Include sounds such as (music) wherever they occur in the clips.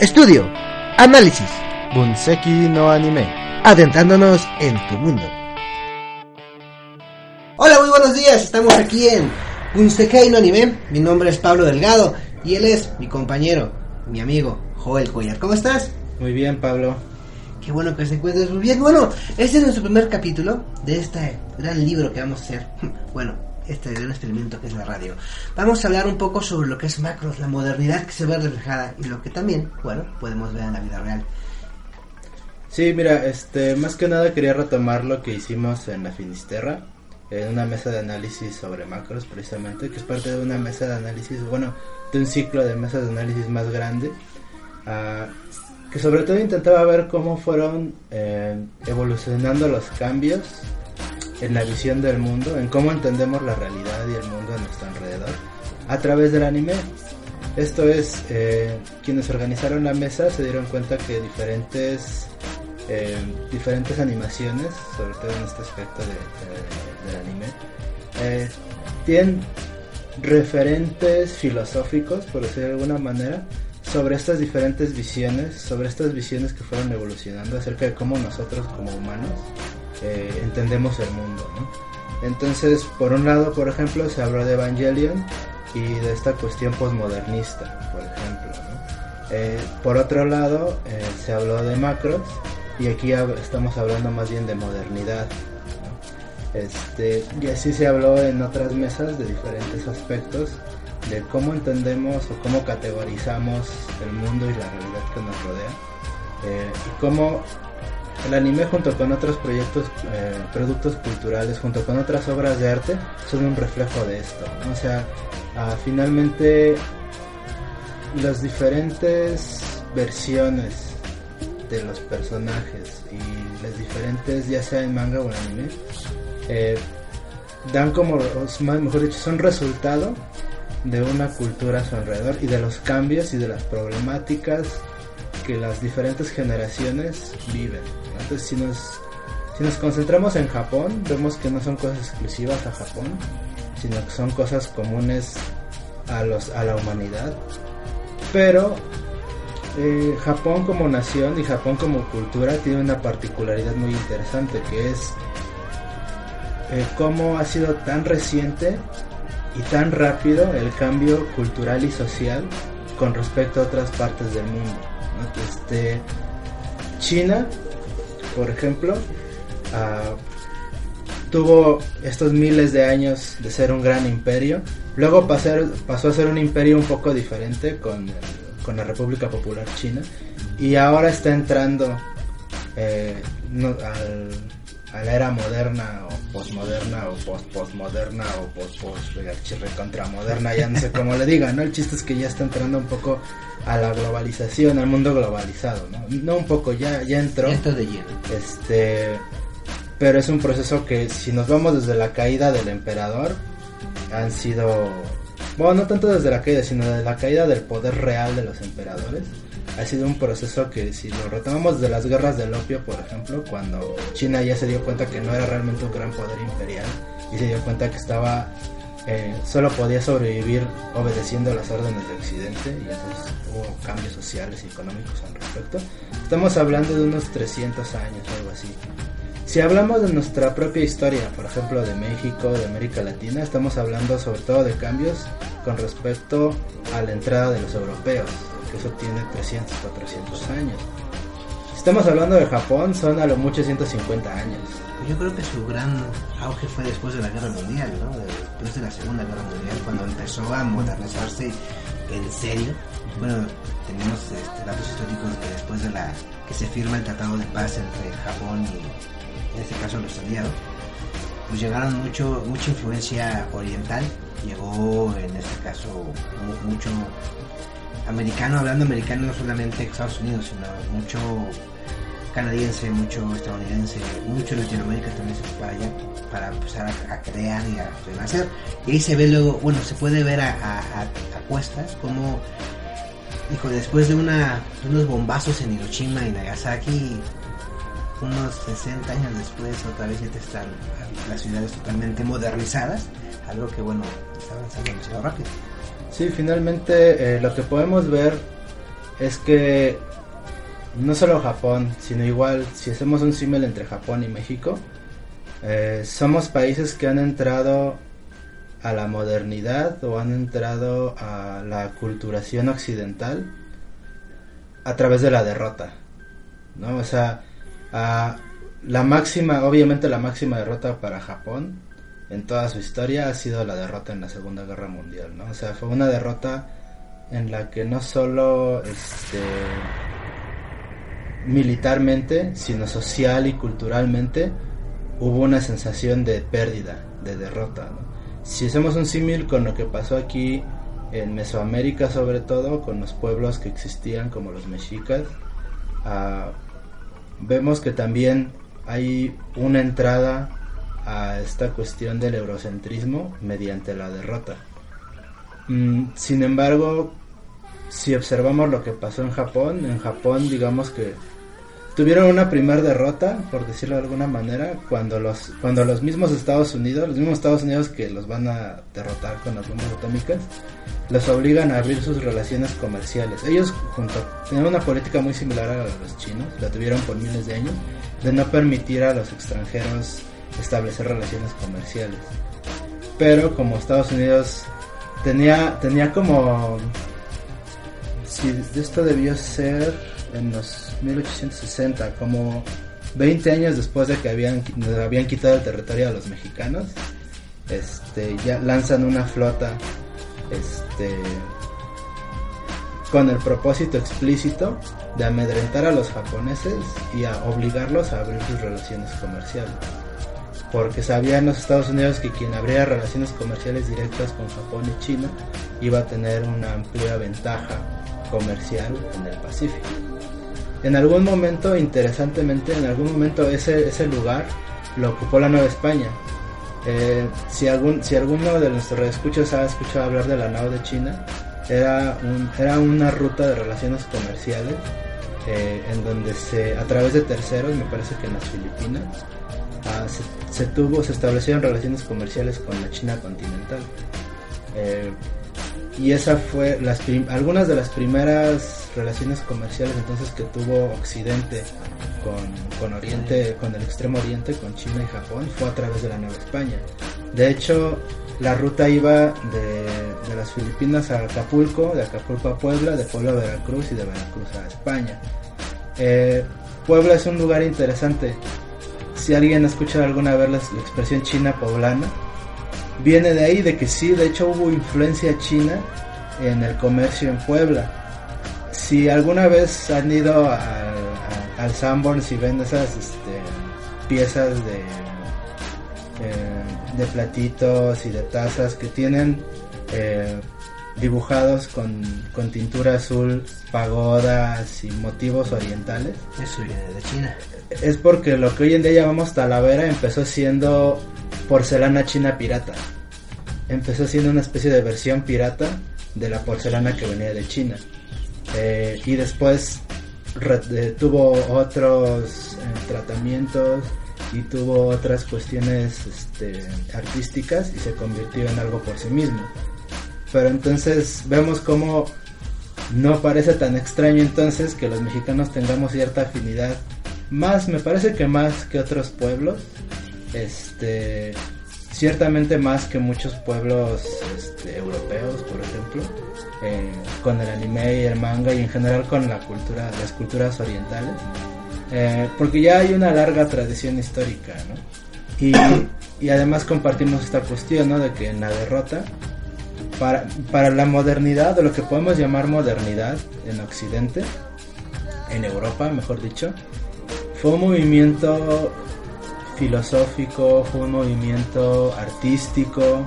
Estudio, análisis, Bunseki no anime. adentrándonos en tu mundo. Hola, muy buenos días. Estamos aquí en Unsekai no Anime. Mi nombre es Pablo Delgado y él es mi compañero, mi amigo Joel Cuellar. ¿Cómo estás? Muy bien, Pablo. Qué bueno que se encuentres muy bien. Bueno, este es nuestro primer capítulo de este gran libro que vamos a hacer. (laughs) Bueno, este gran experimento que es la radio. Vamos a hablar un poco sobre lo que es macros, la modernidad que se ve reflejada y lo que también, bueno, podemos ver en la vida real. Sí, mira, este, más que nada quería retomar lo que hicimos en la Finisterra, en una mesa de análisis sobre macros precisamente, que es parte de una mesa de análisis, bueno, de un ciclo de mesas de análisis más grande, ah, que sobre todo intentaba ver cómo fueron eh, evolucionando los cambios en la visión del mundo, en cómo entendemos la realidad y el mundo a nuestro alrededor, a través del anime. Esto es, eh, quienes organizaron la mesa se dieron cuenta que diferentes eh, diferentes animaciones, sobre todo en este aspecto de, de- del anime, eh, tienen referentes filosóficos, por decirlo de alguna manera, sobre estas diferentes visiones, sobre estas visiones que fueron evolucionando acerca de cómo nosotros como humanos eh, entendemos el mundo. ¿no? Entonces, por un lado, por ejemplo, se habló de Evangelion y de esta cuestión posmodernista, por ejemplo. ¿no? Eh, por otro lado, eh, se habló de macros y aquí hab- estamos hablando más bien de modernidad. Este, y así se habló en otras mesas de diferentes aspectos de cómo entendemos o cómo categorizamos el mundo y la realidad que nos rodea. eh, y cómo el anime junto con otros proyectos, eh, productos culturales, junto con otras obras de arte, son un reflejo de esto. O sea, ah, finalmente las diferentes versiones de los personajes y las diferentes, ya sea en manga o en anime, eh, dan como, mejor dicho, son resultado de una cultura a su alrededor y de los cambios y de las problemáticas que las diferentes generaciones viven. Entonces, si nos, si nos concentramos en Japón, vemos que no son cosas exclusivas a Japón, sino que son cosas comunes a, los, a la humanidad. Pero eh, Japón como nación y Japón como cultura tiene una particularidad muy interesante que es eh, cómo ha sido tan reciente y tan rápido el cambio cultural y social con respecto a otras partes del mundo. Este, China, por ejemplo, ah, tuvo estos miles de años de ser un gran imperio. Luego pasar- pasó a ser un imperio un poco diferente con, con la República Popular China. Y ahora está entrando eh, al- a la era moderna o postmoderna o post postmoderna o post post contramoderna, ya no sé cómo le digan, ¿no? El chiste es que ya está entrando un poco a la globalización, al mundo globalizado, ¿no? No un poco, ya, ya entró. Ya está de lleno. Este, pero es un proceso que si nos vamos desde la caída del emperador, han sido, bueno, no tanto desde la caída, sino desde la caída del poder real de los emperadores. Ha sido un proceso que si lo retomamos de las guerras del opio, por ejemplo, cuando China ya se dio cuenta que no era realmente un gran poder imperial y se dio cuenta que estaba, eh, solo podía sobrevivir obedeciendo las órdenes de Occidente y entonces hubo cambios sociales y económicos al respecto. Estamos hablando de unos 300 años, algo así. Si hablamos de nuestra propia historia, por ejemplo de México, de América Latina, estamos hablando sobre todo de cambios con respecto a la entrada de los europeos, que eso tiene 300, 400 años. Si estamos hablando de Japón, son a lo mucho 150 años. Yo creo que su gran auge fue después de la Guerra Mundial, ¿no? Después de la Segunda Guerra Mundial, cuando empezó a modernizarse en serio. Bueno, tenemos este, datos históricos que después de la que se firma el Tratado de Paz entre Japón y, en este caso, los aliados, pues llegaron mucho, mucha influencia oriental. Llegó, en este caso, mu- mucho americano, hablando americano no solamente Estados Unidos, sino mucho canadiense, mucho estadounidense, mucho Latinoamérica también se fue para allá para empezar a, crear y a renacer. Y ahí se ve luego, bueno, se puede ver a, a, a- a cuestas como, dijo, después de, una, de unos bombazos en Hiroshima y Nagasaki, unos 60 años después otra vez ya están las ciudades totalmente modernizadas, algo que bueno, está avanzando demasiado rápido. Sí, finalmente eh, lo que podemos ver es que no solo Japón, sino igual si hacemos un símil entre Japón y México, eh, somos países que han entrado a la modernidad o han entrado a la culturación occidental a través de la derrota, ¿no? O sea, la máxima, obviamente la máxima derrota para Japón en toda su historia ha sido la derrota en la Segunda Guerra Mundial, ¿no? O sea, fue una derrota en la que no solo este militarmente, sino social y culturalmente hubo una sensación de pérdida, de derrota, Si hacemos un símil con lo que pasó aquí en Mesoamérica sobre todo, con los pueblos que existían como los mexicas, ah, vemos que también hay una entrada a esta cuestión del eurocentrismo mediante la derrota. Mm, sin embargo, si observamos lo que pasó en Japón, en Japón digamos que tuvieron una primera derrota, por decirlo de alguna manera, cuando los, cuando los mismos Estados Unidos, los mismos Estados Unidos que los van a derrotar con las bombas atómicas, los obligan a abrir sus relaciones comerciales. Ellos junto tenían una política muy similar a la de los chinos, la tuvieron por miles de años, de no permitir a los extranjeros establecer relaciones comerciales. Pero como Estados Unidos tenía, tenía como... Si esto debió ser en los 1860, como 20 años después de que habían, habían quitado el territorio a los mexicanos, este, ya lanzan una flota este, con el propósito explícito de amedrentar a los japoneses y a obligarlos a abrir sus relaciones comerciales. Porque sabían los Estados Unidos que quien abría relaciones comerciales directas con Japón y China iba a tener una amplia ventaja comercial en el Pacífico en algún momento, interesantemente, en algún momento ese, ese lugar lo ocupó la Nueva España. Eh, si, algún, si alguno de nuestros escuchas ha escuchado hablar de la nao de China, era, un, era una ruta de relaciones comerciales eh, en donde se, a través de terceros, me parece que en las Filipinas, ah, se, tuvo, se establecieron relaciones comerciales con la China continental. Eh, y esa fue las algunas de las primeras relaciones comerciales entonces que tuvo Occidente con, Oriente, con el Extremo Oriente, con China y Japón, fue a través de la Nueva España. De hecho, la ruta iba de, las Filipinas a Acapulco, de Acapulco a Puebla, de Puebla a Veracruz y de Veracruz a España. Eh, Puebla es un lugar interesante. Si alguien ha escuchado alguna vez la expresión china poblana, viene de ahí, de que sí, de hecho hubo influencia china en el comercio en Puebla. Si alguna vez han ido al Sanborns y ven esas este, piezas de, eh, de platitos y de tazas que tienen eh, dibujados con, con, tintura azul, pagodas y motivos orientales. Eso viene de China. Es porque lo que hoy en día llamamos talavera empezó siendo porcelana china pirata. Empezó siendo una especie de versión pirata de la porcelana que venía de China. Eh, y después tuvo otros eh, tratamientos y tuvo otras cuestiones este, artísticas y se convirtió en algo por sí mismo. Pero entonces vemos como no parece tan extraño entonces que los mexicanos tengamos cierta afinidad, más me parece que más que otros pueblos, este, ciertamente más que muchos pueblos este, europeos, por ejemplo, con el anime y el manga y en general con la cultura, las culturas orientales, eh, porque ya hay una larga tradición histórica, ¿no? Y, y, además compartimos esta cuestión, ¿no? De que en la derrota, para, para la modernidad, o lo que podemos llamar modernidad en Occidente, en Europa, mejor dicho, fue un movimiento filosófico, fue un movimiento artístico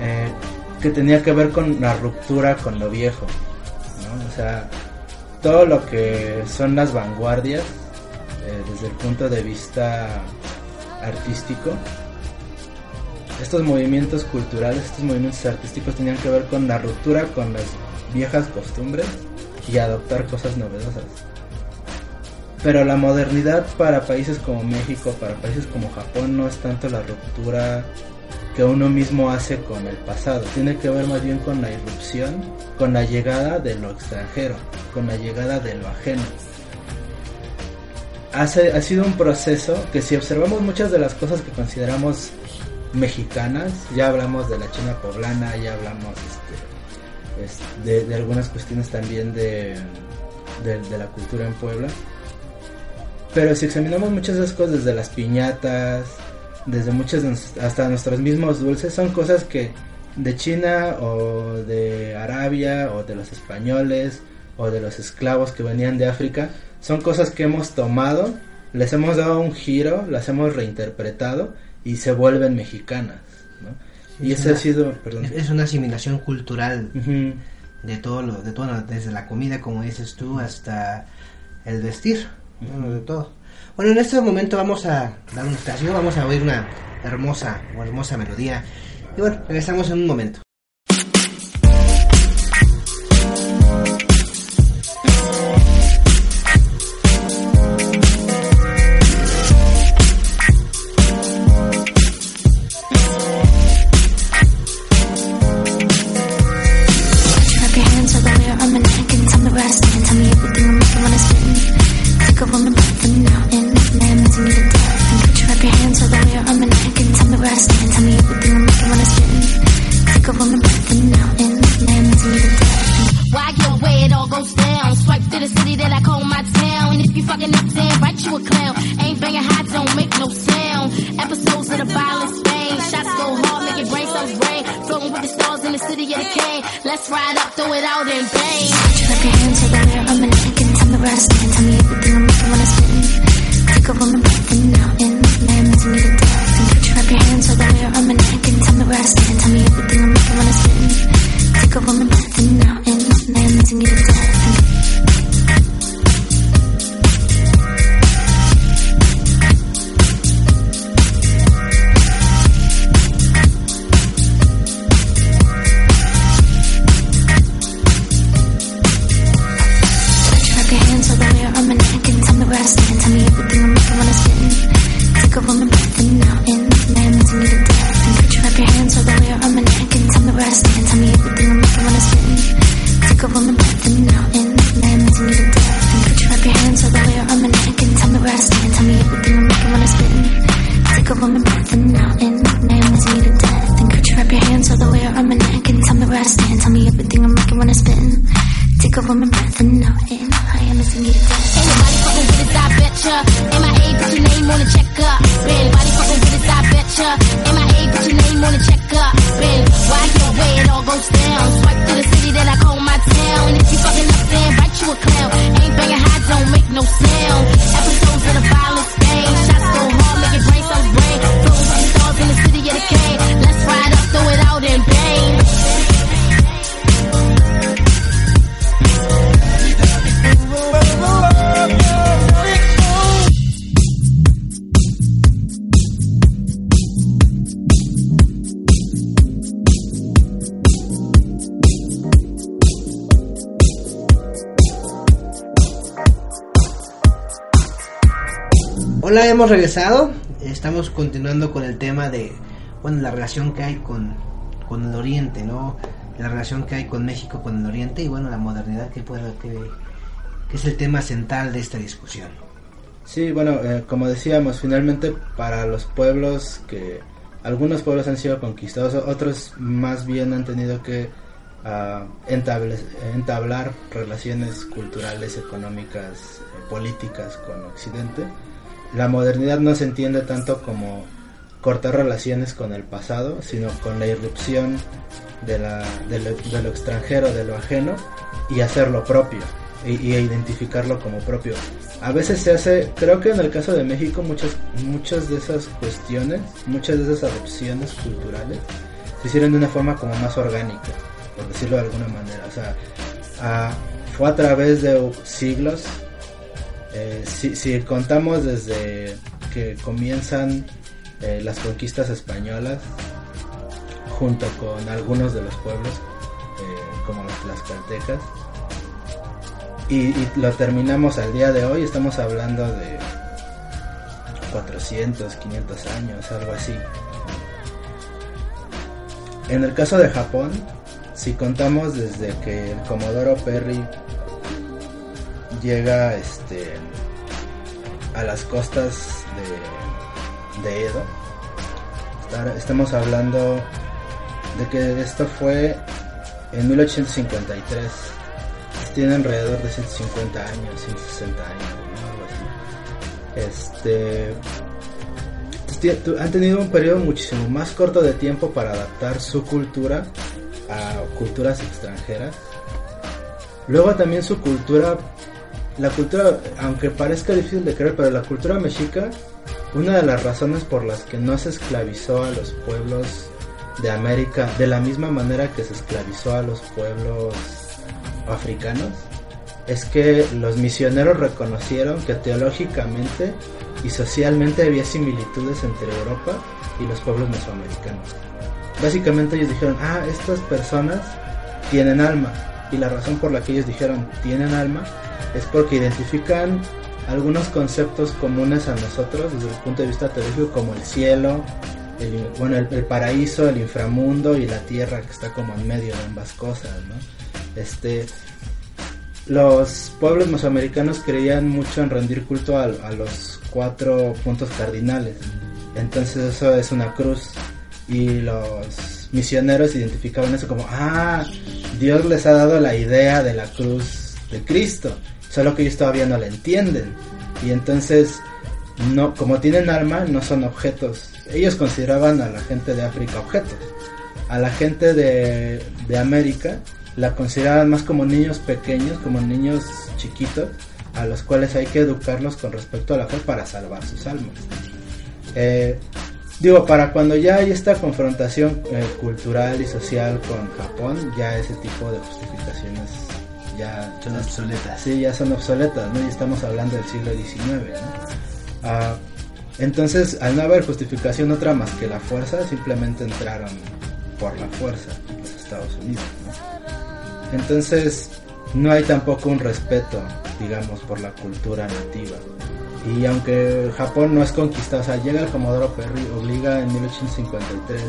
eh, que tenía que ver con la ruptura con lo viejo. O sea, todo lo que son las vanguardias eh, desde el punto de vista artístico, estos movimientos culturales, estos movimientos artísticos tenían que ver con la ruptura con las viejas costumbres y adoptar cosas novedosas. Pero la modernidad para países como México, para países como Japón, no es tanto la ruptura que uno mismo hace con el pasado, tiene que ver más bien con la irrupción, con la llegada de lo extranjero, con la llegada de lo ajeno. ha sido un proceso que si observamos muchas de las cosas que consideramos mexicanas, ya hablamos de la China poblana, ya hablamos este, de, algunas cuestiones también de, de, la cultura en Puebla. Pero si examinamos muchas de esas cosas, desde las piñatas, desde muchas hasta nuestros mismos dulces, son cosas que de China o de Arabia o de los españoles o de los esclavos que venían de África, son cosas que hemos tomado, les hemos dado un giro, las hemos reinterpretado y se vuelven mexicanas. y ese ha sido, Es una asimilación cultural de todo lo, de todo, desde la comida, como dices tú, hasta el vestir, de todo. Bueno, en este momento vamos a dar un estación, vamos a oír una hermosa o hermosa melodía. Y bueno, regresamos en un momento. Why? It all goes down. Swipe the city that I call my town. And if you fucking then clown. Ain't banging don't make no sound. Episodes of the violence. Shots go hard, rain. Floating with the stars in the city of the. Let's ride up, throw it out your hands, in. Tell me where to stand, tell me everything I'm looking. Take a woman where I stand. Tell me everything I'm making when I spin. Take a woman, and now, and I am missing you to. De, bueno, la relación que hay con, con el Oriente, ¿no? La relación que hay con México, con el Oriente y, bueno, la modernidad que, puede, que, es el tema central de esta discusión. Sí, bueno, eh, como decíamos, finalmente para los pueblos que algunos pueblos han sido conquistados, otros más bien han tenido que uh, entablar relaciones culturales, económicas, eh, políticas con Occidente la modernidad no se entiende tanto como cortar relaciones con el pasado, sino con la irrupción de, la, de, lo, extranjero, de lo ajeno, y hacerlo propio, y, identificarlo como propio. A veces se hace, creo que en el caso de México, muchas, muchas de esas cuestiones, muchas de esas adopciones culturales, se hicieron de una forma como más orgánica, por decirlo de alguna manera. O sea, fue a través de siglos eh, si, contamos desde que comienzan eh, las conquistas españolas, junto con algunos de los pueblos, eh, como las caltecas, y, lo terminamos al día de hoy, estamos hablando de 400, 500 años, algo así. en el caso de Japón, si contamos desde que el Comodoro Perry llega este a las costas de, de Edo, estamos hablando de que esto fue en 1853. Tiene alrededor de 150 años, 160 años, algo así. Este, han tenido un periodo muchísimo más corto de tiempo para adaptar su cultura a culturas extranjeras. Luego también su cultura, la cultura, aunque parezca difícil de creer, pero la cultura mexica, una de las razones por las que no se esclavizó a los pueblos de América de la misma manera que se esclavizó a los pueblos africanos, es que los misioneros reconocieron que teológicamente y socialmente había similitudes entre Europa y los pueblos mesoamericanos. Básicamente ellos dijeron, ah, estas personas tienen alma. Y la razón por la que ellos dijeron tienen alma es porque identifican algunos conceptos comunes a nosotros desde el punto de vista teológico como el cielo, el, bueno, el, paraíso, el inframundo y la tierra que está como en medio de ambas cosas, ¿no? Este, los pueblos mesoamericanos creían mucho en rendir culto a, a, los cuatro puntos cardinales. Entonces eso es una cruz. Y los misioneros identificaban eso como, ah, Dios les ha dado la idea de la cruz de Cristo. Solo que ellos todavía no la entienden. Y entonces, no, como tienen alma, no son objetos ellos consideraban a la gente de África objetos. A la gente de, América la consideraban más como niños pequeños, como niños chiquitos, a los cuales hay que educarlos con respecto a la fe para salvar sus almas. Eh, digo, para cuando ya hay esta confrontación eh, cultural y social con Japón, ya ese tipo de justificaciones ya son obsoletas. Sí, ya son obsoletas, ¿no? Y estamos hablando del siglo XIX, ¿no? Entonces, al no haber justificación otra más que la fuerza, simplemente entraron por la fuerza los Estados Unidos. Entonces, no hay tampoco un respeto, digamos, por la cultura nativa. Y aunque Japón no es conquistado, o sea, llega el Comodoro Perry, obliga en 1853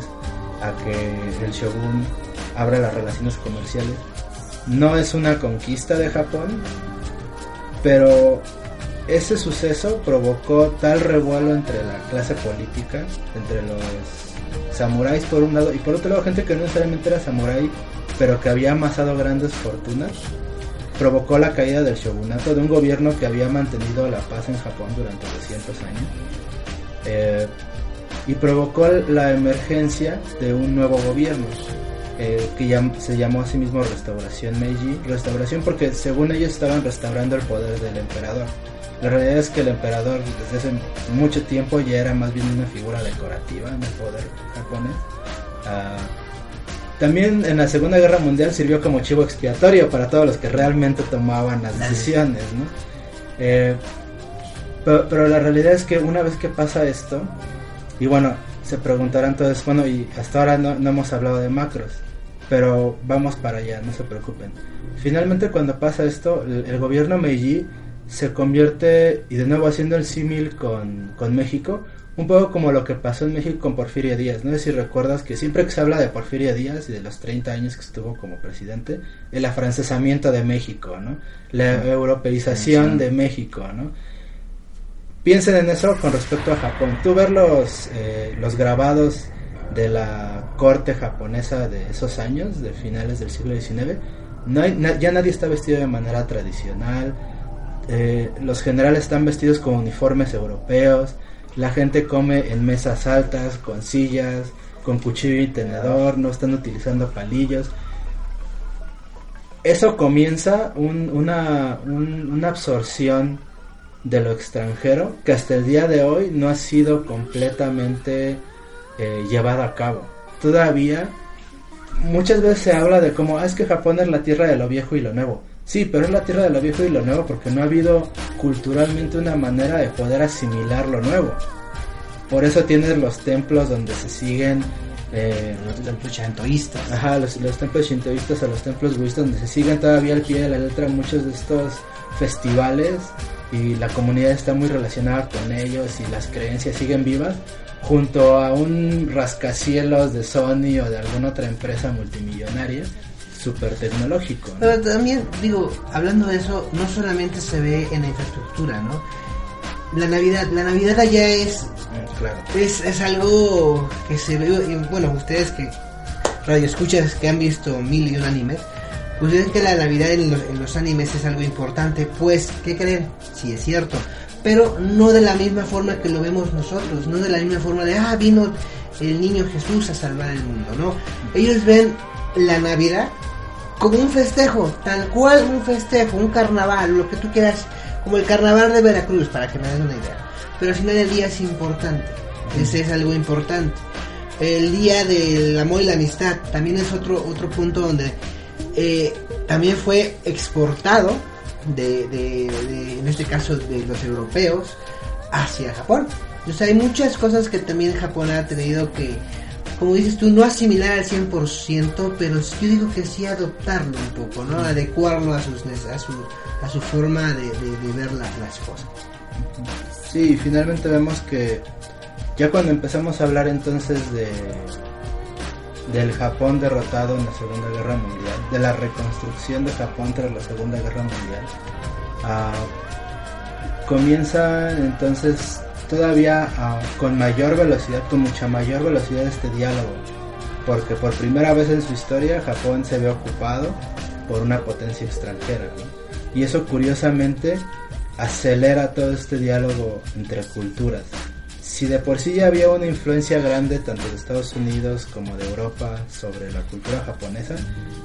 a que el shogun abra las relaciones comerciales. No es una conquista de Japón, pero ese suceso provocó tal revuelo entre la clase política, entre los samuráis por un lado y por otro lado gente que no necesariamente era samurái, pero que había amasado grandes fortunas, provocó la caída del shogunato de un gobierno que había mantenido la paz en Japón durante 200 años. Eh, y provocó la emergencia de un nuevo gobierno eh, que se llamó a sí mismo Restauración Meiji. Restauración porque según ellos estaban restaurando el poder del emperador. La realidad es que el emperador desde hace mucho tiempo ya era más bien una figura decorativa en el poder japonés. Ah, también en la Segunda Guerra Mundial sirvió como chivo expiatorio para todos los que realmente tomaban las decisiones, ¿no? Eh, pero, la realidad es que una vez que pasa esto, y bueno, se preguntarán entonces, bueno, y hasta ahora no, hemos hablado de macros, pero vamos para allá, no se preocupen. Finalmente cuando pasa esto, el, el gobierno Meiji se convierte, y de nuevo haciendo el símil con, México, un poco como lo que pasó en México con Porfirio Díaz. No sé si recuerdas que siempre que se habla de Porfirio Díaz y de los 30 años que estuvo como presidente, el afrancesamiento de México, ¿no? La europeización de México, ¿no? Piensen en eso con respecto a Japón. Tú ver los, eh, los grabados de la corte japonesa de esos años, de finales del siglo XIX, ya nadie está vestido de manera tradicional, eh, los generales están vestidos con uniformes europeos, la gente come en mesas altas, con sillas, con cuchillo y tenedor, no están utilizando palillos. Eso comienza una, una absorción de lo extranjero que hasta el día de hoy no ha sido completamente eh, llevada a cabo. Todavía muchas veces se habla de cómo ah, es que Japón es la tierra de lo viejo y lo nuevo. Sí, pero es la tierra de lo viejo y lo nuevo porque no ha habido culturalmente una manera de poder asimilar lo nuevo. Por eso tienes los templos donde se siguen eh, los templos shintoístas. Ajá, los, templos shintoístas o los templos budistas donde se siguen todavía al pie de la letra muchos de estos festivales y la comunidad está muy relacionada con ellos y las creencias siguen vivas junto a un rascacielos de Sony o de alguna otra empresa multimillonaria súper tecnológico. Pero también, digo, hablando de eso, no solamente se ve en la infraestructura, ¿no? La Navidad, la Navidad allá es, Mm, Claro. es, es algo que se ve, bueno, ustedes que radio escuchas que han visto mil y un animes, pues ven que la Navidad en los, en los animes es algo importante, pues, ¿qué creen? Sí, es cierto, pero no de la misma forma que lo vemos nosotros, no de la misma forma de, ah, vino el niño Jesús a salvar el mundo, ¿no? Ellos ven la Navidad como un festejo, tal cual un festejo, un carnaval, lo que tú quieras, como el carnaval de Veracruz, para que me den una idea. Pero al final del día es importante, ese es algo importante. El día del amor y la amistad también es otro, otro punto donde eh, también fue exportado, de, de- de- en este caso de los europeos, hacia Japón. Sea, hay muchas cosas que también Japón ha tenido que, como dices tú, no asimilar al 100%, pero yo digo que sí adoptarlo un poco, ¿no? Adecuarlo a, sus, a, su, a su forma de, ver la- las cosas. Sí, finalmente vemos que ya cuando empezamos a hablar entonces de del Japón derrotado en la Segunda Guerra Mundial, de la reconstrucción de Japón tras la Segunda Guerra Mundial, ah, comienza entonces todavía ah, con mayor velocidad, con mucha mayor velocidad este diálogo, porque por primera vez en su historia Japón se ve ocupado por una potencia extranjera, y eso curiosamente acelera todo este diálogo entre culturas. Si de por sí ya había una influencia grande tanto de Estados Unidos como de Europa sobre la cultura japonesa,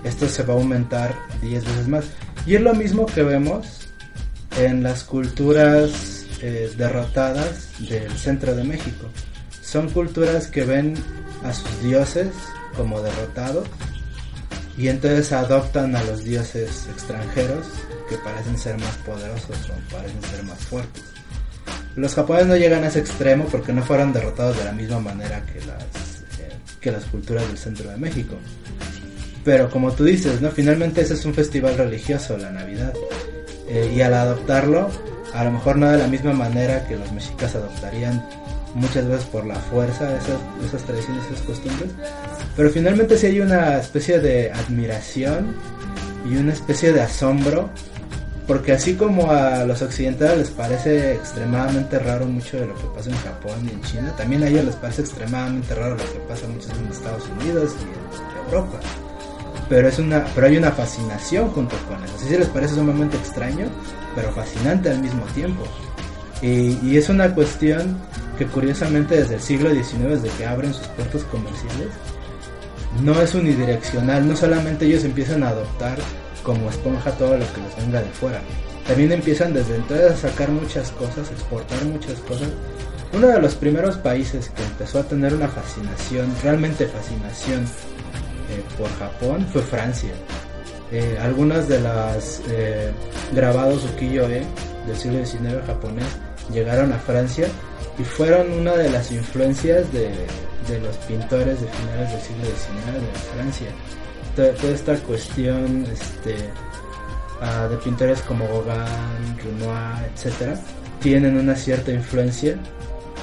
esto se va a aumentar 10 veces más. Y es lo mismo que vemos en las culturas eh, derrotadas del centro de México. Son culturas que ven a sus dioses como derrotados y entonces adoptan a los dioses extranjeros que parecen ser más poderosos o parecen ser más fuertes. Los japoneses no llegan a ese extremo porque no fueron derrotados de la misma manera que las, eh, que las culturas del centro de México. Pero como tú dices, ¿no? Finalmente ese es un festival religioso, la Navidad. Eh, y al adoptarlo, a lo mejor no de la misma manera que los mexicas adoptarían muchas veces por la fuerza esas, esas tradiciones, esas costumbres. Pero finalmente sí hay una especie de admiración y una especie de asombro porque así como a los occidentales les parece extremadamente raro mucho de lo que pasa en Japón y en China, también a ellos les parece extremadamente raro lo que pasa mucho en Estados Unidos y en Europa. Pero, es una, pero hay una fascinación junto con eso. Así se les parece sumamente extraño, pero fascinante al mismo tiempo. Y, y es una cuestión que curiosamente desde el siglo XIX, desde que abren sus puertos comerciales, no es unidireccional, no solamente ellos empiezan a adoptar como esponja todo lo que les venga de fuera. También empiezan desde entonces a sacar muchas cosas, exportar muchas cosas. Uno de los primeros países que empezó a tener una fascinación, realmente fascinación eh, por Japón fue Francia. Eh, algunos de los eh, grabados ukiyo-e del siglo XIX japonés llegaron a Francia y fueron una de las influencias de, de los pintores de finales del siglo XIX de Francia toda, esta cuestión este, uh, de pintores como Gauguin, Renoir, etcétera, tienen una cierta influencia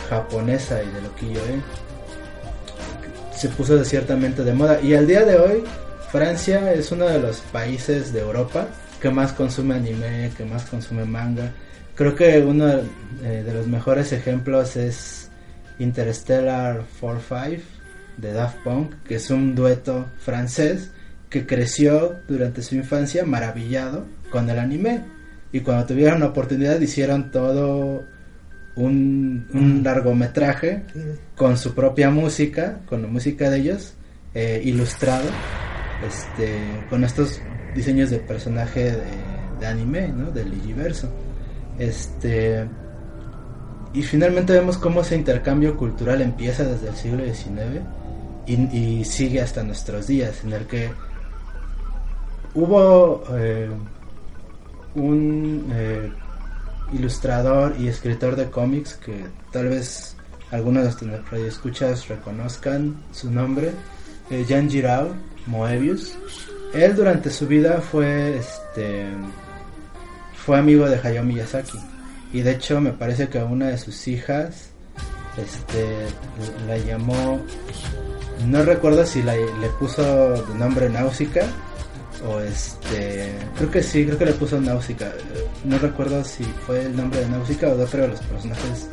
japonesa y de lo que yo se puso de ciertamente de moda y al día de hoy Francia es uno de los países de Europa que más consume anime, que más consume manga. Creo que uno eh, de los mejores ejemplos es Interstellar 45 de Daft Punk, que es un dueto francés que creció durante su infancia maravillado con el anime y cuando tuvieron la oportunidad hicieron todo un, un largometraje con su propia música, con la música de ellos, eh, ilustrado, este, con estos diseños de personaje de, de anime, ¿no? Del Igiverso. Este, y finalmente vemos cómo ese intercambio cultural empieza desde el siglo XIX y, y sigue hasta nuestros días, en el que hubo eh, un eh, ilustrador y escritor de cómics que tal vez algunos de los radioescuchas reconozcan su nombre, eh, Jan Girao Moebius. Él durante su vida fue este fue amigo de Hayao Miyazaki y de hecho me parece que una de sus hijas este la llamó no recuerdo si la, le puso de nombre Náusica o este creo que sí creo que le puso Náusica no recuerdo si fue el nombre de Náusica o de otro de los personajes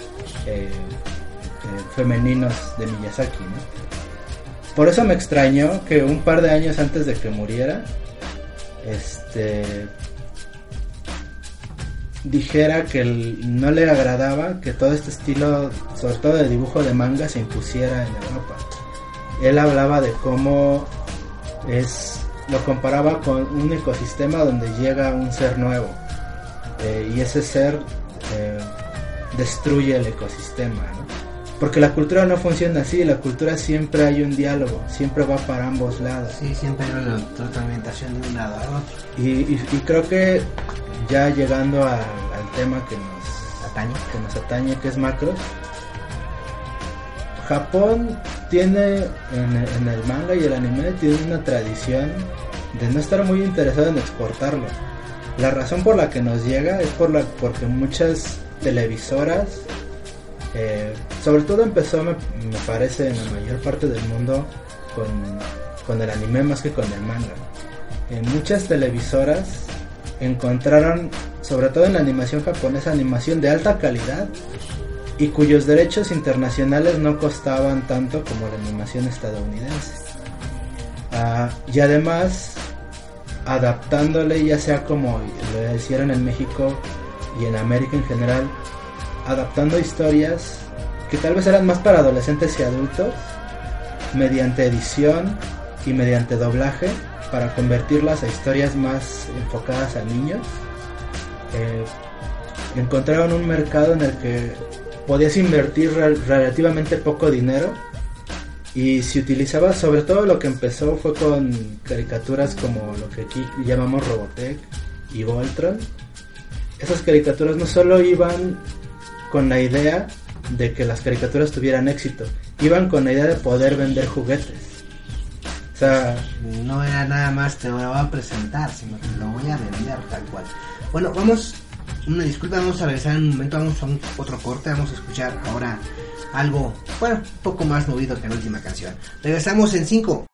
eh, eh, femeninos de Miyazaki ¿no? por eso me extrañó que un par de años antes de que muriera este dijera que no le agradaba que todo este estilo, sobre todo de dibujo de manga, se impusiera en Europa. Él hablaba de cómo es, lo comparaba con un ecosistema donde llega un ser nuevo eh, y ese ser eh, destruye el ecosistema. Porque la cultura no funciona así, la cultura siempre hay un diálogo, siempre va para ambos lados. Sí, siempre hay una tratamientación de un lado a otro. Y, creo que ya llegando al tema que nos atañe, que nos atañe, que es macros, Japón tiene en, el manga y el anime tiene una tradición de no estar muy interesado en exportarlo. La razón por la que nos llega es por la porque muchas televisoras eh, sobre todo empezó, me, parece, en la mayor parte del mundo con, el anime más que con el manga. En muchas televisoras encontraron, sobre todo en la animación japonesa, animación de alta calidad y cuyos derechos internacionales no costaban tanto como la animación estadounidense. Ah, y además, adaptándole ya sea como lo hicieron en México y en América en general, adaptando historias que tal vez eran más para adolescentes y adultos, mediante edición y mediante doblaje, para convertirlas a historias más enfocadas a niños. Eh, encontraron un mercado en el que podías invertir relativamente poco dinero y se utilizaba sobre todo lo que empezó fue con caricaturas como lo que aquí llamamos Robotech y Voltron. Esas caricaturas no solo iban con la idea de que las caricaturas tuvieran éxito. Iban con la idea de poder vender juguetes. O sea, no era nada más te lo voy a presentar, sino lo voy a vender tal cual. Bueno, vamos, una disculpa, vamos a regresar en un momento, vamos a un, otro corte, vamos a escuchar ahora algo, bueno, un poco más movido que la última canción. Regresamos en 5.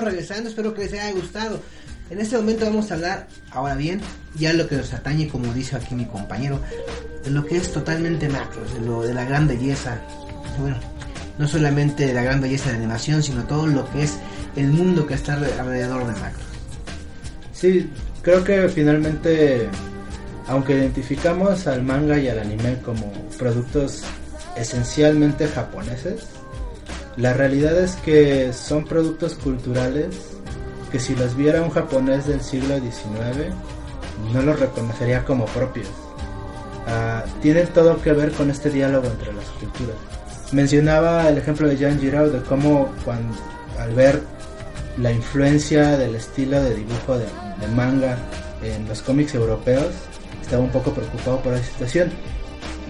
Regresando, espero que les haya gustado. En este momento vamos a hablar, ahora bien, ya lo que nos atañe, como dice aquí mi compañero, de lo que es totalmente macro, de, lo, de la gran belleza. Bueno, no solamente de la gran belleza de animación, sino todo lo que es el mundo que está alrededor de macro. Sí, creo que finalmente, aunque identificamos al manga y al anime como productos esencialmente japoneses, la realidad es que son productos culturales que si los viera un japonés del siglo XIX no los reconocería como propios. Uh, tienen todo que ver con este diálogo entre las culturas. Mencionaba el ejemplo de Jan Giraud de cómo cuando, al ver la influencia del estilo de dibujo de, de manga en los cómics europeos, estaba un poco preocupado por la situación.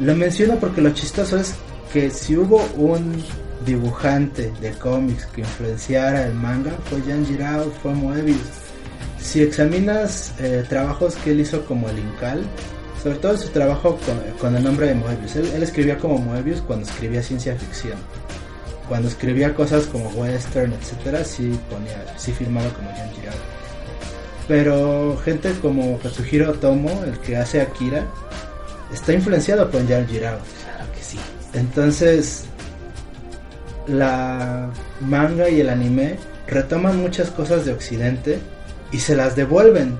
Lo menciono porque lo chistoso es que si hubo un dibujante de cómics que influenciara el manga fue Jan Giraud, fue Moebius. Si examinas eh, trabajos que él hizo como el Incal, sobre todo su trabajo con, el nombre de Moebius, él, escribía como Moebius cuando escribía ciencia ficción. Cuando escribía cosas como western, etcétera, sí ponía, sí firmaba como Jan Giraud. Pero gente como Katsuhiro Tomo, el que hace Akira, está influenciado por Jan Giraud. Claro que sí. Entonces, la manga y el anime retoman muchas cosas de Occidente y se las devuelven.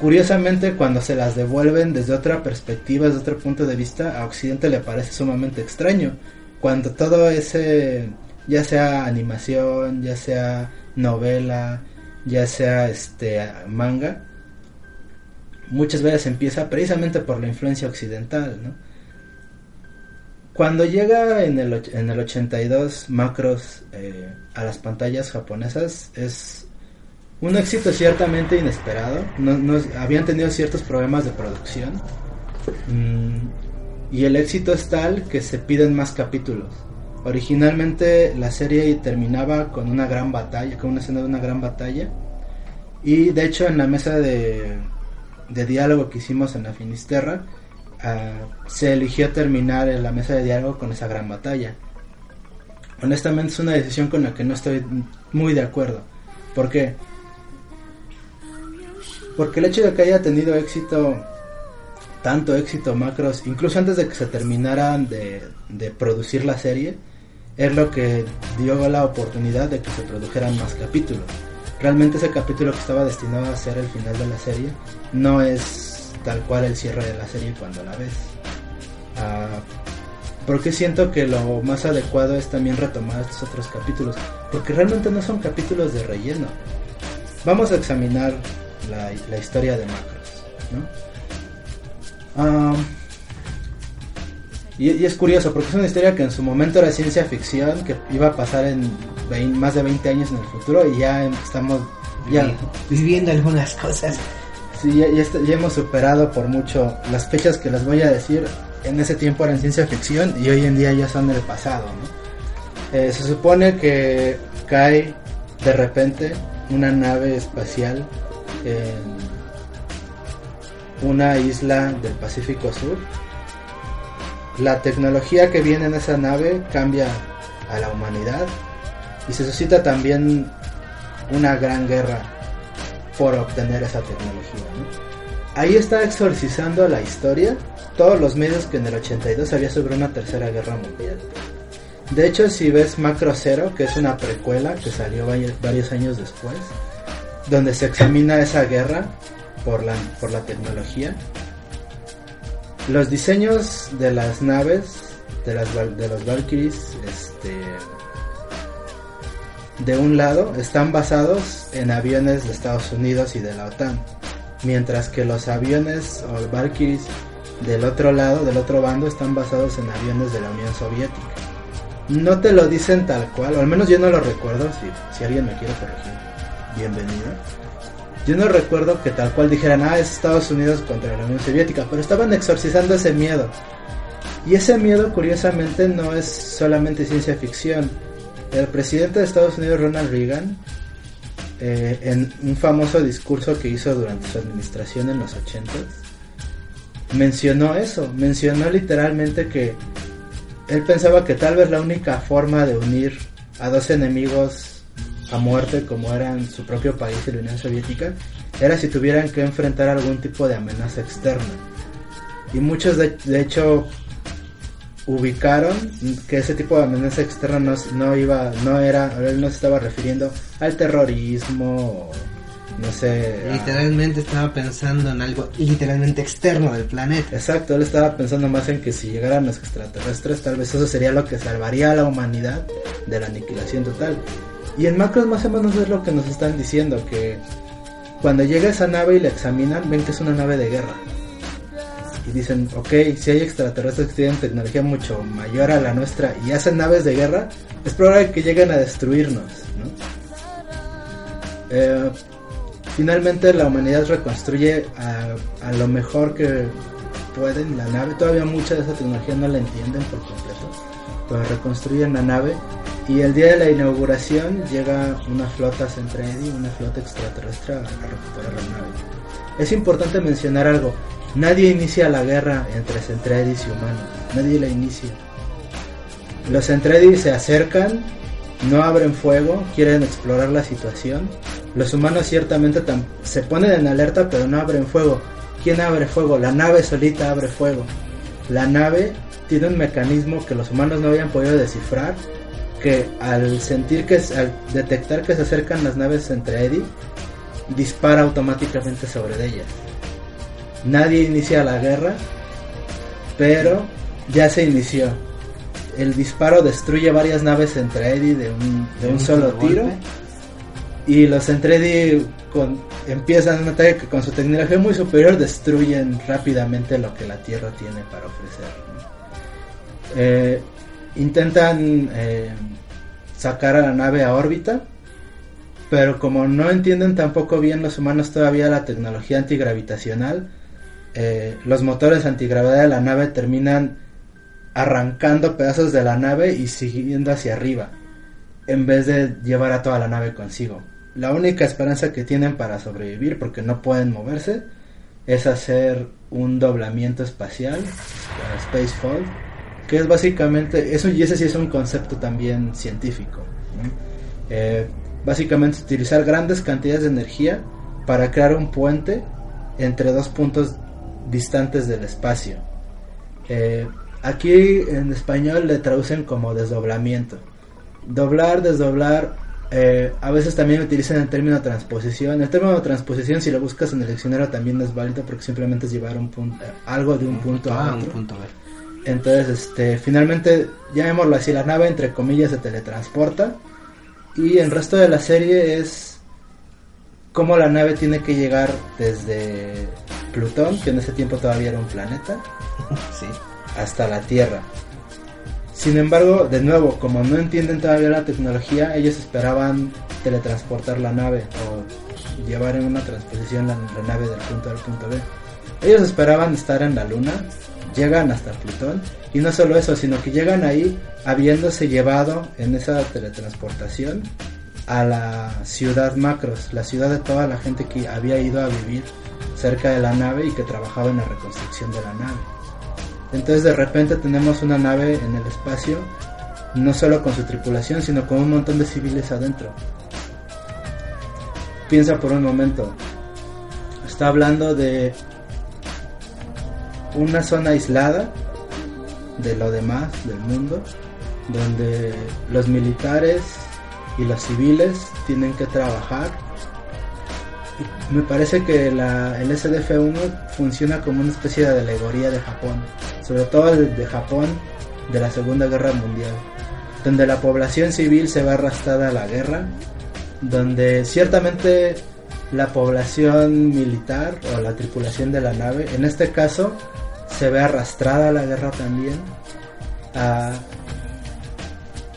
Curiosamente, cuando se las devuelven desde otra perspectiva, desde otro punto de vista, a Occidente le parece sumamente extraño. Cuando todo ese, ya sea animación, ya sea novela, ya sea este manga, muchas veces empieza precisamente por la influencia occidental, ¿no? Cuando llega en el, en el 82 Macros eh, a las pantallas japonesas es un éxito ciertamente inesperado. No, habían tenido ciertos problemas de producción. Mm, y el éxito es tal que se piden más capítulos. Originalmente la serie terminaba con una gran batalla, con una escena de una gran batalla. Y de hecho en la mesa de, de diálogo que hicimos en la Finisterra, Ah, se eligió terminar en la mesa de diálogo con esa gran batalla. Honestamente es una decisión con la que no estoy muy de acuerdo. ¿Por qué? Porque el hecho de que haya tenido éxito, tanto éxito Macros, incluso antes de que se terminaran de, de producir la serie, es lo que dio la oportunidad de que se produjeran más capítulos. Realmente ese capítulo que estaba destinado a ser el final de la serie no es tal cual el cierre de la serie cuando la ves. Uh, porque siento que lo más adecuado es también retomar estos otros capítulos, porque realmente no son capítulos de relleno. Vamos a examinar la, historia de Macros. ¿no? y, es curioso, porque es una historia que en su momento era ciencia ficción, que iba a pasar en más de 20 años en el futuro, y ya estamos viviendo algunas cosas. Sí, ya, hemos superado por mucho las fechas que les voy a decir. En ese tiempo eran ciencia ficción y hoy en día ya son del pasado. Eh, se supone que cae de repente una nave espacial en una isla del Pacífico Sur. La tecnología que viene en esa nave cambia a la humanidad y se suscita también una gran guerra por obtener esa tecnología. Ahí está exorcizando la historia todos los medios que en el 82 había sobre una tercera guerra mundial. De hecho, si ves Macro Zero, que es una precuela que salió varios años después, donde se examina esa guerra por la, por la tecnología, los diseños de las naves, de, de los Valkyries, este, de un lado están basados en aviones de Estados Unidos y de la OTAN, mientras que los aviones o Valkyries del otro lado, del otro bando, están basados en aviones de la Unión Soviética. No te lo dicen tal cual, o al menos yo no lo recuerdo, si, si alguien me quiere corregir, bienvenido. Yo no recuerdo que tal cual dijeran, ah, es Estados Unidos contra la Unión Soviética, pero estaban exorcizando ese miedo. Y ese miedo, curiosamente, no es solamente ciencia ficción el presidente de Estados Unidos, Ronald Reagan, eh, en un famoso discurso que hizo durante su administración en los 80, mencionó eso, mencionó literalmente que él pensaba que tal vez la única forma de unir a dos enemigos a muerte como eran su propio país y la Unión Soviética, era si tuvieran que enfrentar algún tipo de amenaza externa. Y muchos de, de hecho ubicaron que ese tipo de amenaza externa no, no iba, no era, él no se estaba refiriendo al terrorismo, no sé. Literalmente estaba pensando en algo literalmente externo del planeta. Exacto, él estaba pensando más en que si llegaran los extraterrestres, tal vez eso sería lo que salvaría a la humanidad de la aniquilación total. Y en macros más o menos es lo que nos están diciendo, que cuando llega esa nave y la examinan, ven que es una nave de guerra. Y dicen, ok, si hay extraterrestres que tienen tecnología mucho mayor a la nuestra y hacen naves de guerra, es probable que lleguen a destruirnos. ¿no? Eh, finalmente la humanidad reconstruye a, lo mejor que pueden la nave. Todavía mucha de esa tecnología no la entienden por completo, pero reconstruyen la nave y el día de la inauguración llega una flota Centraedi, una flota extraterrestre a, recuperar la nave. Es importante mencionar algo. Nadie inicia la guerra entre Centraedis y humanos. Nadie la inicia. Los Centraedis se acercan, no abren fuego, quieren explorar la situación. Los humanos ciertamente se ponen en alerta, pero no abren fuego. ¿Quién abre fuego? La nave solita abre fuego. La nave tiene un mecanismo que los humanos no habían podido descifrar que al sentir que al detectar que se acercan las naves entre dispara automáticamente sobre ellas. Nadie inicia la guerra, pero ya se inició. El disparo destruye varias naves entre Eddie de un, de un solo tiro. Y los Entredi con, empiezan un ataque que con su tecnología muy superior destruyen rápidamente lo que la Tierra tiene para ofrecer. Eh, intentan eh, sacar a la nave a órbita, pero como no entienden tampoco bien los humanos todavía la tecnología antigravitacional, eh, los motores antigravedad de la nave terminan arrancando pedazos de la nave y siguiendo hacia arriba, en vez de llevar a toda la nave consigo. La única esperanza que tienen para sobrevivir, porque no pueden moverse, es hacer un doblamiento espacial, Spacefall, que es básicamente, eso y ese sí es un concepto también científico. Eh, básicamente utilizar grandes cantidades de energía para crear un puente entre dos puntos distantes del espacio. Eh, aquí en español le traducen como desdoblamiento. Doblar, desdoblar, eh, a veces también utilizan el término transposición. El término transposición, si lo buscas en el diccionario, también es válido porque simplemente es llevar un punto, algo de un punto a otro. Un punto B. Entonces, este, finalmente, llamémoslo así, la nave entre comillas se teletransporta. Y el resto de la serie es cómo la nave tiene que llegar desde Plutón, que en ese tiempo todavía era un planeta, (laughs) sí. hasta la Tierra. Sin embargo, de nuevo, como no entienden todavía la tecnología, ellos esperaban teletransportar la nave o llevar en una transposición la, la nave del punto A al punto B. Ellos esperaban estar en la Luna, llegan hasta Plutón y no solo eso, sino que llegan ahí habiéndose llevado en esa teletransportación a la ciudad Macros, la ciudad de toda la gente que había ido a vivir cerca de la nave y que trabajaba en la reconstrucción de la nave. Entonces de repente tenemos una nave en el espacio, no solo con su tripulación, sino con un montón de civiles adentro. Piensa por un momento, está hablando de una zona aislada de lo demás del mundo, donde los militares y los civiles tienen que trabajar. Me parece que la, el SDF-1 funciona como una especie de alegoría de Japón, sobre todo de Japón de la Segunda Guerra Mundial, donde la población civil se va arrastrada a la guerra, donde ciertamente la población militar o la tripulación de la nave, en este caso, se ve arrastrada a la guerra también.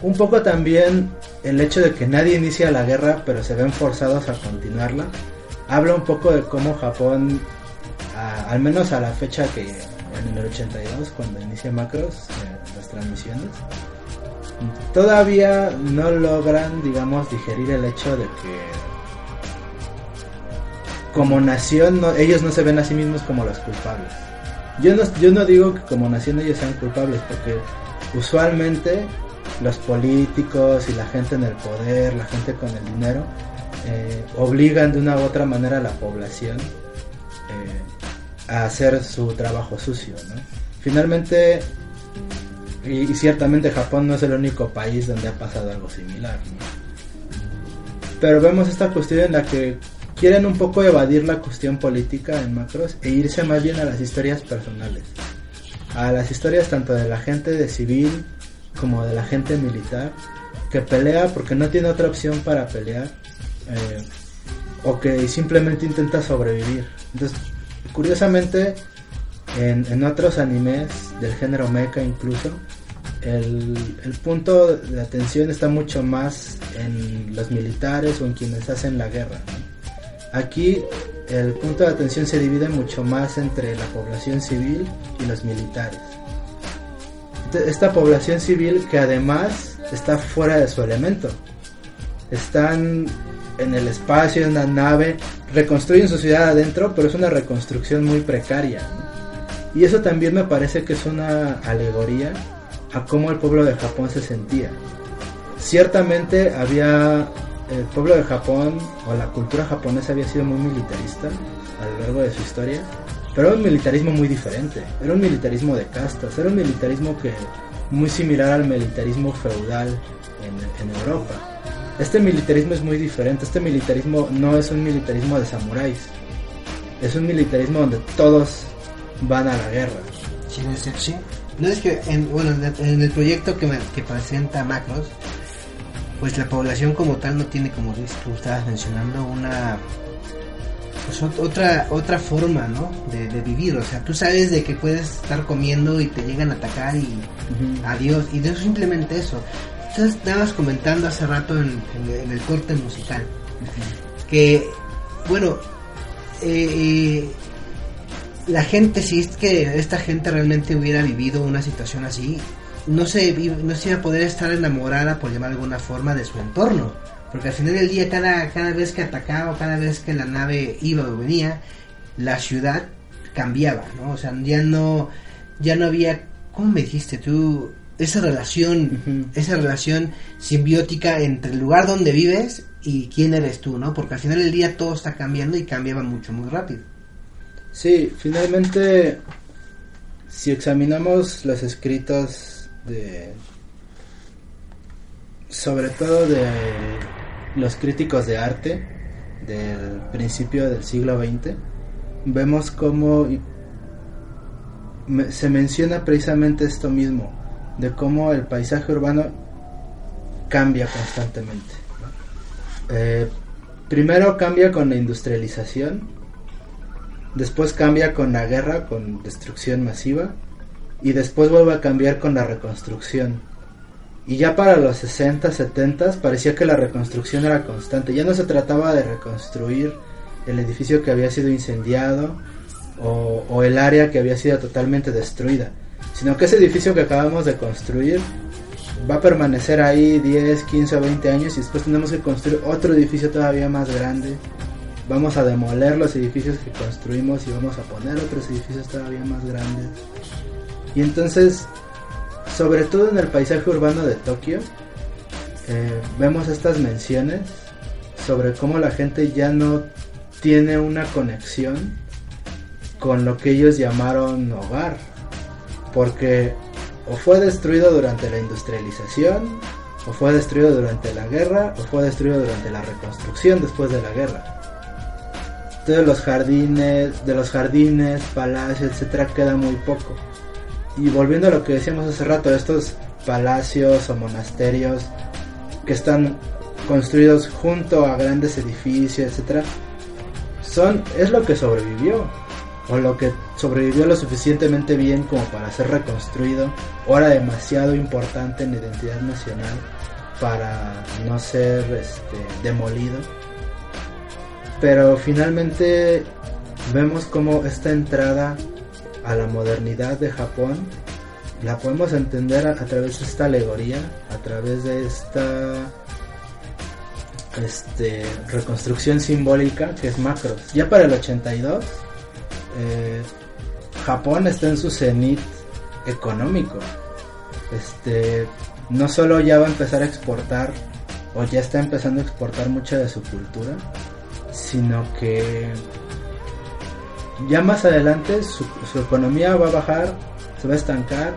Un poco también el hecho de que nadie inicia la guerra, pero se ven forzados a continuarla, habla un poco de cómo Japón, al menos a la fecha que en el 82, cuando inicia Macros, eh, las transmisiones, todavía no logran, digamos, digerir el hecho de que como nación no, ellos no se ven a sí mismos como los culpables. Yo no, yo no digo que como nación ellos sean culpables, porque usualmente los políticos y la gente en el poder, la gente con el dinero, eh, obligan de una u otra manera a la población eh, a hacer su trabajo sucio. Finalmente, y, ciertamente Japón no es el único país donde ha pasado algo similar. Pero vemos esta cuestión en la que quieren un poco evadir la cuestión política en macros e irse más bien a las historias personales. A las historias tanto de la gente civil como de la gente militar que pelea porque no tiene otra opción para pelear eh, o que simplemente intenta sobrevivir. Entonces, curiosamente, en, otros animes del género mecha incluso, el, punto de atención está mucho más en los militares o en quienes hacen la guerra. Aquí el punto de atención se divide mucho más entre la población civil y los militares. Esta población civil que además está fuera de su elemento. Están en el espacio, en una nave, reconstruyen su ciudad adentro, pero es una reconstrucción muy precaria. Y eso también me parece que es una alegoría a cómo el pueblo de Japón se sentía. Ciertamente había el pueblo de Japón o la cultura japonesa había sido muy militarista a lo largo de su historia, pero era un militarismo muy diferente, era un militarismo de castas, era un militarismo que muy similar al militarismo feudal en, en Europa. Este militarismo es muy diferente, este militarismo no es un militarismo de samuráis, es un militarismo donde todos van a la guerra. Sí, sí. No es que, en, bueno, en el proyecto que, me, que presenta Macros, pues la población como tal no tiene, como tú estabas mencionando, una pues otra otra forma ¿no? de, vivir o sea tú sabes de que puedes estar comiendo y te llegan a atacar y adiós y de eso simplemente eso tú estabas comentando hace rato en, el corte musical que bueno eh, la gente si es que esta gente realmente hubiera vivido una situación así no se, no se iba a poder estar enamorada, por llamar de alguna forma, de su entorno. Porque al final del día, cada, cada vez que atacaba o cada vez que la nave iba o venía, la ciudad cambiaba, ¿no? O sea, ya no, ya no había, ¿cómo me dijiste tú? Esa relación, esa relación simbiótica entre el lugar donde vives y quién eres tú, ¿no? Porque al final del día todo está cambiando y cambiaba mucho, muy rápido. Sí, finalmente, si examinamos los escritos de sobre todo de los críticos de arte del principio del siglo XX, vemos cómo se menciona precisamente esto mismo, de cómo el paisaje urbano cambia constantemente. Eh, primero cambia con la industrialización, después cambia con la guerra, con destrucción masiva, y después vuelve a cambiar con la reconstrucción. Y ya para los 60, 70 parecía que la reconstrucción era constante. Ya no se trataba de reconstruir el edificio que había sido incendiado o, el área que había sido totalmente destruida, sino que ese edificio que acabamos de construir va a permanecer ahí 10, 15 o 20 años y después tenemos que construir otro edificio todavía más grande. Vamos a demoler los edificios que construimos y vamos a poner otros edificios todavía más grandes. Y entonces, sobre todo en el paisaje urbano de Tokio, eh, vemos estas menciones sobre cómo la gente ya no tiene una conexión con lo que ellos llamaron hogar, porque o fue destruido durante la industrialización, o fue destruido durante la guerra, o fue destruido durante la reconstrucción después de la guerra. Todos los jardines, de los jardines, palacios, etcétera, queda muy poco. Y volviendo a lo que decíamos hace rato, estos palacios o monasterios que están construidos junto a grandes edificios, etcétera, son es lo que sobrevivió o lo que sobrevivió lo suficientemente bien como para ser reconstruido o era demasiado importante en la identidad nacional para no ser este, demolido. Pero finalmente vemos como esta entrada a la modernidad de Japón la podemos entender a, través de esta alegoría, a través de esta este, reconstrucción simbólica que es Macros. Ya para el 82, eh, Japón está en su cenit económico. Este, no solo ya va a empezar a exportar o ya está empezando a exportar mucha de su cultura, sino que ya más adelante su, economía va a bajar, se va a estancar,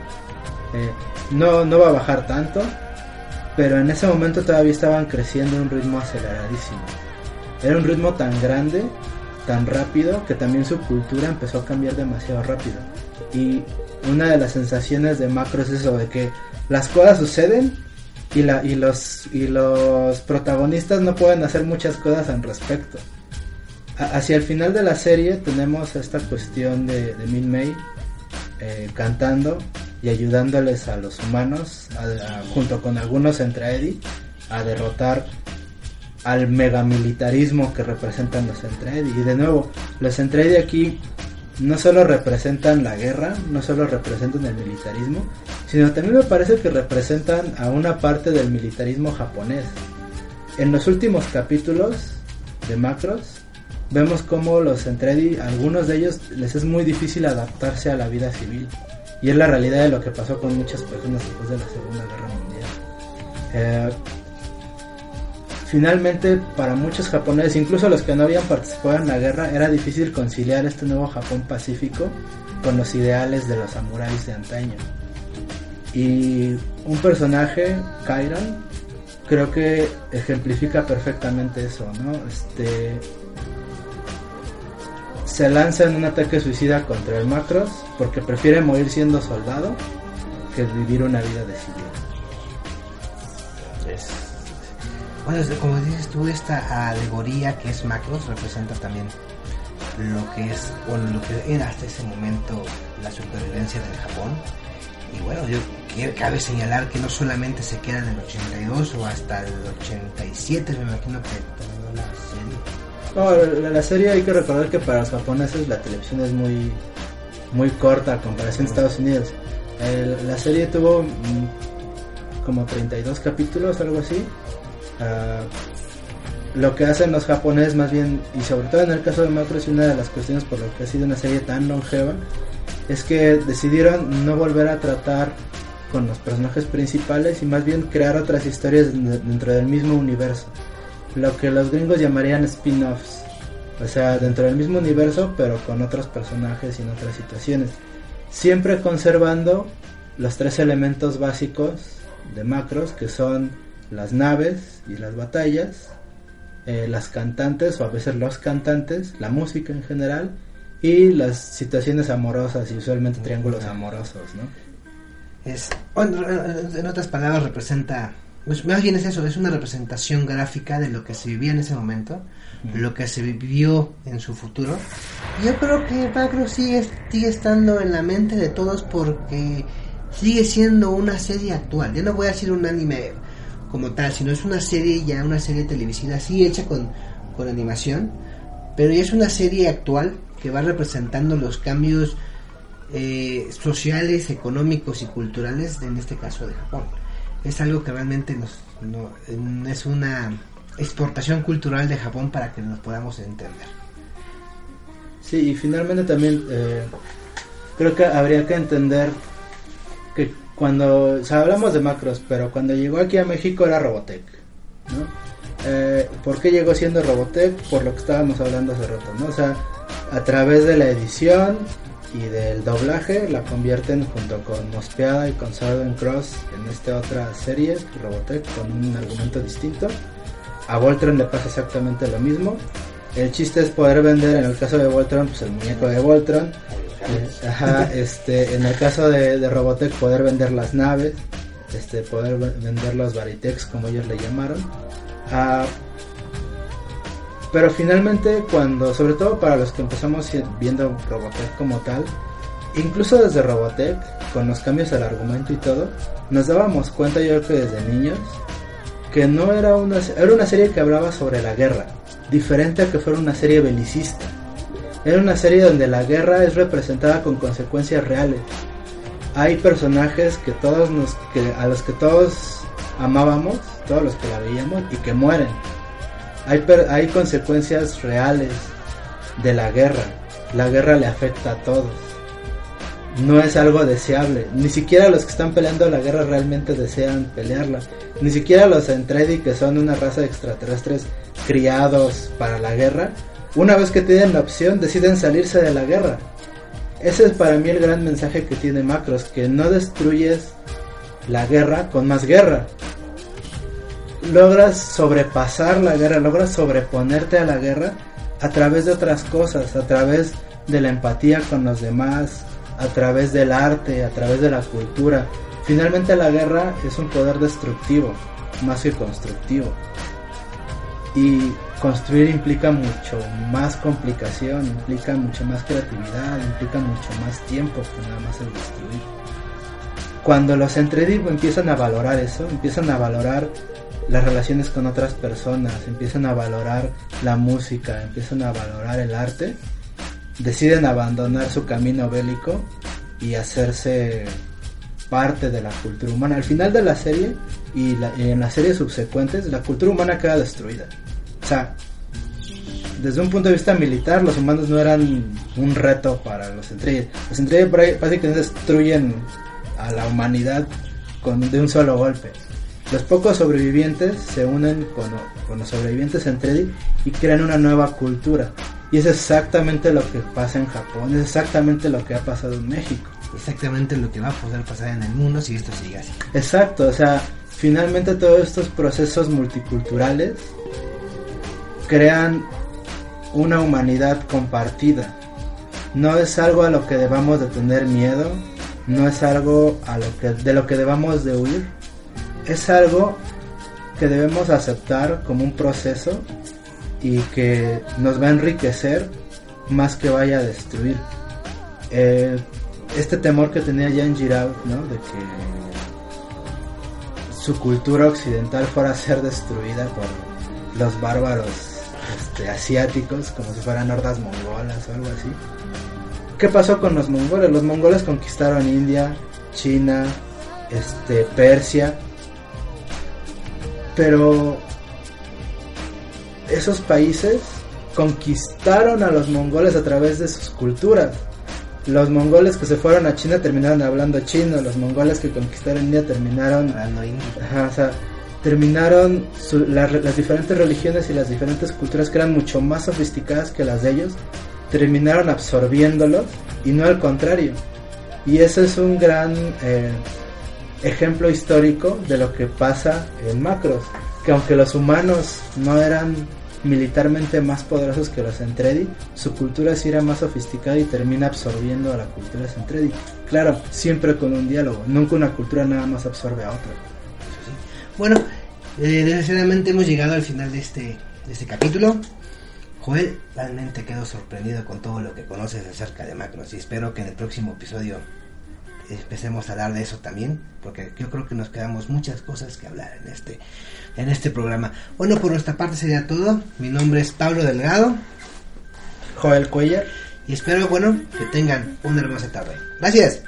eh, no, no va a bajar tanto, pero en ese momento todavía estaban creciendo a un ritmo aceleradísimo. Era un ritmo tan grande, tan rápido, que también su cultura empezó a cambiar demasiado rápido. Y una de las sensaciones de Macro es eso, de que las cosas suceden y, la, y, los, y los protagonistas no pueden hacer muchas cosas al respecto. hacia el final de la serie tenemos esta cuestión de, de Min May eh, cantando y ayudándoles a los humanos, junto con algunos entre Eddie, a derrotar al megamilitarismo que representan los Entredi. Y de nuevo, los Entredi aquí no solo representan la guerra, no solo representan el militarismo, sino también me parece que representan a una parte del militarismo japonés. En los últimos capítulos de Macros, vemos como los Entredi, algunos de ellos les es muy difícil adaptarse a la vida civil. Y es la realidad de lo que pasó con muchas personas después de la Segunda Guerra Mundial. Eh, finalmente, para muchos japoneses, incluso los que no habían participado en la guerra, era difícil conciliar este nuevo Japón pacífico con los ideales de los samuráis de antaño. Y un personaje, Kairan, creo que ejemplifica perfectamente eso, ¿no? Este se lanza en un ataque suicida contra el Macros porque prefiere morir siendo soldado que vivir una vida de civil. Bueno, como dices tú, esta alegoría que es Macros representa también lo que es, bueno, lo que era hasta ese momento la supervivencia del Japón. Y bueno, yo cabe señalar que no solamente se queda en el 82 o hasta el 87, me imagino que terminó la serie no, la, serie hay que recordar que para los japoneses la televisión es muy muy corta a comparación de Estados Unidos. la serie tuvo mm, como 32 capítulos, algo así. Ah, lo que hacen los japoneses más bien, y sobre todo en el caso de Macros, y una de las cuestiones por lo que ha sido una serie tan longeva, es que decidieron no volver a tratar con los personajes principales y más bien crear otras historias dentro del mismo universo lo que los gringos llamarían spin-offs. O sea, dentro del mismo universo, pero con otros personajes y en otras situaciones. Siempre conservando los tres elementos básicos de macros, que son las naves y las batallas, eh, las cantantes o a veces los cantantes, la música en general, y las situaciones amorosas y usualmente triángulos amorosos, ¿no? Es, en otras palabras, representa pues más bien es eso, es una representación gráfica de lo que se vivía en ese momento, lo que se vivió en su futuro. Yo creo que Macro sigue, sigue estando en la mente de todos porque sigue siendo una serie actual. Yo no voy a decir un anime como tal, sino es una serie ya, una serie televisiva, sí hecha con, con animación, pero es una serie actual que va representando los cambios eh, sociales, económicos y culturales, en este caso de Japón es algo que realmente nos, es una exportación cultural de Japón para que nos podamos entender. Sí, y finalmente también eh, creo que habría que entender que cuando, o hablamos de macros, pero cuando llegó aquí a México era Robotech. Eh, ¿Por qué llegó siendo Robotech? Por lo que estábamos hablando hace rato, ¿no? O sea, a través de la edición, y del doblaje la convierten junto con Mospeada y con Southern Cross en esta otra serie, Robotech, con un argumento distinto. A Voltron le pasa exactamente lo mismo. El chiste es poder vender, en el caso de Voltron, pues el muñeco de Voltron. Eh, ajá, este, en el caso de, Robotech, poder vender las naves, este, poder vender los Varitex, como ellos le llamaron. Ah, pero finalmente cuando, sobre todo para los que empezamos viendo Robotech como tal, incluso desde Robotech, con los cambios al argumento y todo, nos dábamos cuenta yo creo que desde niños, que no era una, era una serie que hablaba sobre la guerra, diferente a que fuera una serie belicista. Era una serie donde la guerra es representada con consecuencias reales. Hay personajes que todos nos, que, a los que todos amábamos, todos los que la veíamos, y que mueren hay, hay consecuencias reales de la guerra. La guerra le afecta a todos. no es algo deseable. Ni siquiera los que están peleando la guerra realmente desean pelearla. Ni siquiera los Entredi, que son una raza de extraterrestres criados para la guerra, una vez que tienen la opción deciden salirse de la guerra. Ese es para mí el gran mensaje que tiene Macros, que no destruyes la guerra con más guerra. Logras sobrepasar la guerra, logras sobreponerte a la guerra a través de otras cosas, a través de la empatía con los demás, a través del arte, a través de la cultura. Finalmente la guerra es un poder destructivo, más que constructivo. Y construir implica mucho más complicación, implica mucho más creatividad, implica mucho más tiempo que nada más el destruir. Cuando los entredigo empiezan a valorar eso, empiezan a valorar las relaciones con otras personas, empiezan a valorar la música, empiezan a valorar el arte, deciden abandonar su camino bélico y hacerse parte de la cultura humana. Al final de la serie y, en las series subsecuentes, la cultura humana queda destruida. O sea, desde un punto de vista militar, los humanos no eran un reto para los Entrellas. Los Entrellas básicamente destruyen a la humanidad con, de un solo golpe. Los pocos sobrevivientes se unen con, con los sobrevivientes Entredi y crean una nueva cultura. Y es exactamente lo que pasa en Japón, es exactamente lo que ha pasado en México. Exactamente lo que va a poder pasar en el mundo si esto sigue así. Exacto, o sea, finalmente todos estos procesos multiculturales crean una humanidad compartida. No es algo a lo que debamos de tener miedo, no es algo a lo que, de lo que debamos de huir, es algo que debemos aceptar como un proceso y que nos va a enriquecer más que vaya a destruir. Eh, este temor que tenía Jan Giraud, ¿no? De que su cultura occidental fuera a ser destruida por los bárbaros este, asiáticos, como si fueran hordas mongolas o algo así. ¿Qué pasó con los mongoles? Los mongoles conquistaron India, China, este, Persia, pero esos países conquistaron a los mongoles a través de sus culturas. Los mongoles que se fueron a China terminaron hablando chino, los mongoles que conquistaron India terminaron hablando o sea, terminaron las diferentes religiones y las diferentes culturas que eran mucho más sofisticadas que las de ellos, terminaron absorbiéndolos y no al contrario. Y ese es un gran eh, ejemplo histórico de lo que pasa en Macros que aunque los humanos no eran militarmente más poderosos que los Entredi, su cultura sí era más sofisticada y termina absorbiendo a la cultura Entredi. Claro, siempre con un diálogo, nunca una cultura nada más absorbe a otra. Bueno, eh, desgraciadamente hemos llegado al final de este, de este capítulo. Joel, realmente quedo sorprendido con todo lo que conoces acerca de Macros y espero que en el próximo episodio empecemos a hablar de eso también, porque yo creo que nos quedamos muchas cosas que hablar en este, en este programa. Bueno, por nuestra parte sería todo. Mi nombre es Pablo Delgado. Joel Cuellar. Y espero, bueno, que tengan una hermosa tarde. Gracias.